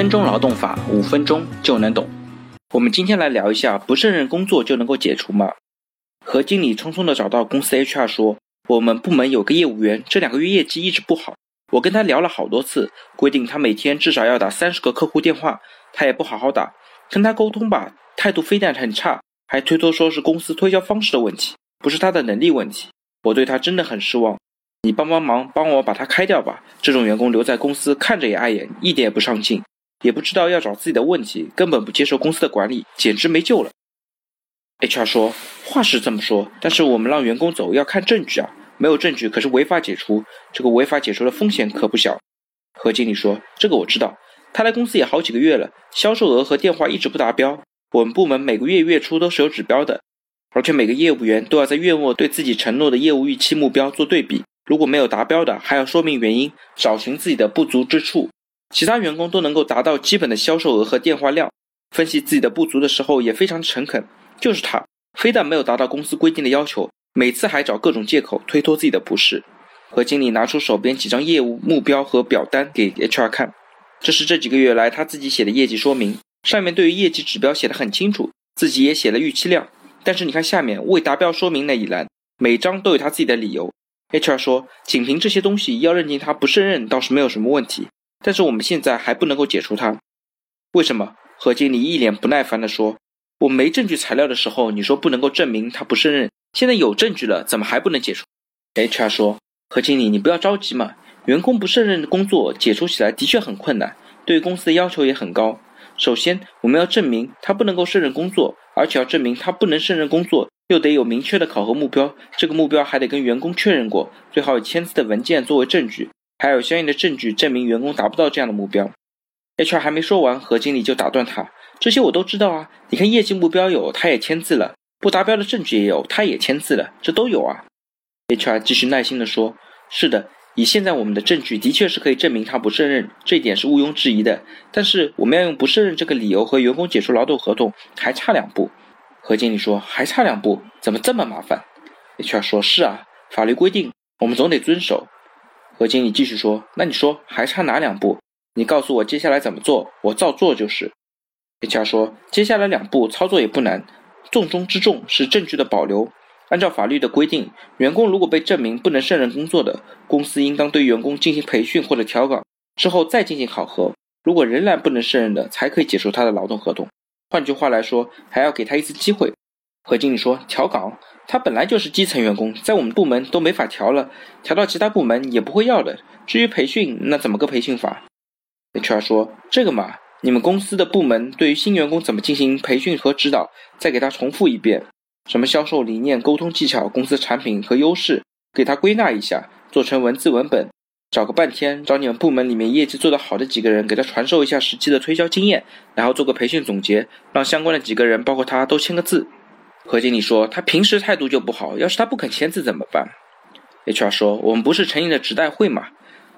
分钟劳动法，五分钟就能懂。我们今天来聊一下，不胜任工作就能够解除吗？何经理匆匆的找到公司 HR 说，我们部门有个业务员，这两个月业绩一直不好。我跟他聊了好多次，规定他每天至少要打三十个客户电话，他也不好好打。跟他沟通吧，态度非但很差，还推脱说是公司推销方式的问题，不是他的能力问题。我对他真的很失望。你帮帮忙，帮我把他开掉吧。这种员工留在公司看着也碍眼，一点也不上进，也不知道要找自己的问题，根本不接受公司的管理，简直没救了。HR 说话是这么说，但是我们让员工走要看证据啊，没有证据可是违法解除，这个违法解除的风险可不小。何经理说这个我知道，他来公司也好几个月了，销售额和电话一直不达标，我们部门每个月月初都是有指标的，而且每个业务员都要在月末对自己承诺的业务预期目标做对比。如果没有达标的，还要说明原因，找寻自己的不足之处。其他员工都能够达到基本的销售额和电话量，分析自己的不足的时候也非常诚恳。就是他，非但没有达到公司规定的要求，每次还找各种借口推脱自己的不是。何经理拿出手边几张业务目标和表单给 HR 看，这是这几个月来他自己写的业绩说明，上面对于业绩指标写的很清楚，自己也写了预期量。但是你看下面未达标说明那一栏，每张都有他自己的理由。HR 说：“仅凭这些东西，要认定他不胜任倒是没有什么问题，但是我们现在还不能够解除他。为什么？”何经理一脸不耐烦地说：“我没证据材料的时候，你说不能够证明他不胜任，现在有证据了，怎么还不能解除？”HR 说：“何经理，你不要着急嘛，员工不胜任的工作解除起来的确很困难，对公司的要求也很高。首先，我们要证明他不能够胜任工作，而且要证明他不能胜任工作。”又得有明确的考核目标，这个目标还得跟员工确认过，最好有签字的文件作为证据，还有相应的证据证明员工达不到这样的目标。HR 还没说完，何经理就打断他：“这些我都知道啊，你看业绩目标有，他也签字了；不达标的证据也有，他也签字了，这都有啊。”HR 继续耐心地说：“是的，以现在我们的证据，的确是可以证明他不胜任，这一点是毋庸置疑的。但是我们要用不胜任这个理由和员工解除劳动合同，还差两步。”何经理说：“还差两步，怎么这么麻烦？”HR 说：“是啊，法律规定，我们总得遵守。”何经理继续说：“那你说还差哪两步？你告诉我接下来怎么做，我照做就是。”HR 说：“接下来两步操作也不难，重中之重是证据的保留。按照法律的规定，员工如果被证明不能胜任工作的，公司应当对员工进行培训或者调岗，之后再进行考核。如果仍然不能胜任的，才可以解除他的劳动合同。”换句话来说，还要给他一次机会。何经理说：“调岗，他本来就是基层员工，在我们部门都没法调了，调到其他部门也不会要的。至于培训，那怎么个培训法？”HR 说：“这个嘛，你们公司的部门对于新员工怎么进行培训和指导，再给他重复一遍，什么销售理念、沟通技巧、公司产品和优势，给他归纳一下，做成文字文本。”找个半天，找你们部门里面业绩做得好的几个人，给他传授一下实际的推销经验，然后做个培训总结，让相关的几个人，包括他都签个字。何经理说他平时态度就不好，要是他不肯签字怎么办？HR 说我们不是成立了职代会嘛，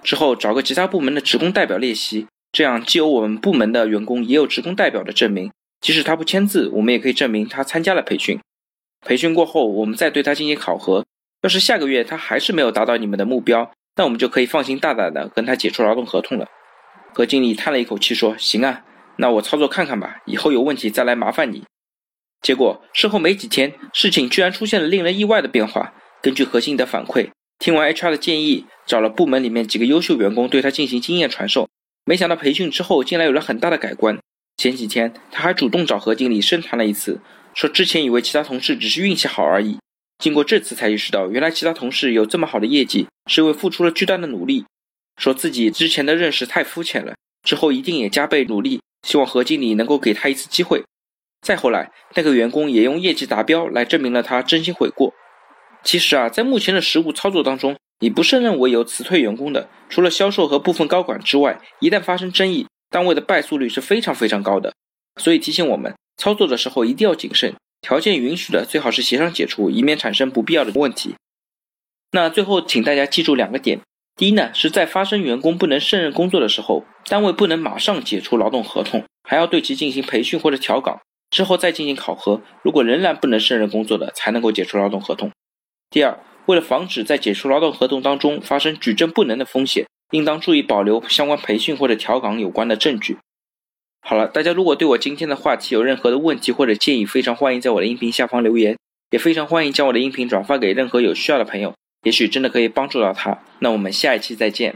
之后找个其他部门的职工代表列席，这样既有我们部门的员工，也有职工代表的证明，即使他不签字，我们也可以证明他参加了培训。培训过后，我们再对他进行考核，要是下个月他还是没有达到你们的目标。那我们就可以放心大胆的跟他解除劳动合同了。何经理叹了一口气说：“行啊，那我操作看看吧，以后有问题再来麻烦你。”结果事后没几天，事情居然出现了令人意外的变化。根据何经理的反馈，听完 HR 的建议，找了部门里面几个优秀员工对他进行经验传授。没想到培训之后，竟然有了很大的改观。前几天他还主动找何经理深谈了一次，说之前以为其他同事只是运气好而已。经过这次才意识到，原来其他同事有这么好的业绩，是因为付出了巨大的努力。说自己之前的认识太肤浅了，之后一定也加倍努力。希望何经理能够给他一次机会。再后来，那个员工也用业绩达标来证明了他真心悔过。其实啊，在目前的实务操作当中，以不胜任为由辞退员工的，除了销售和部分高管之外，一旦发生争议，单位的败诉率是非常非常高的。所以提醒我们，操作的时候一定要谨慎。条件允许的，最好是协商解除，以免产生不必要的问题。那最后，请大家记住两个点：第一呢，是在发生员工不能胜任工作的时候，单位不能马上解除劳动合同，还要对其进行培训或者调岗，之后再进行考核。如果仍然不能胜任工作的，才能够解除劳动合同。第二，为了防止在解除劳动合同当中发生举证不能的风险，应当注意保留相关培训或者调岗有关的证据。好了，大家如果对我今天的话题有任何的问题或者建议，非常欢迎在我的音频下方留言，也非常欢迎将我的音频转发给任何有需要的朋友，也许真的可以帮助到他。那我们下一期再见。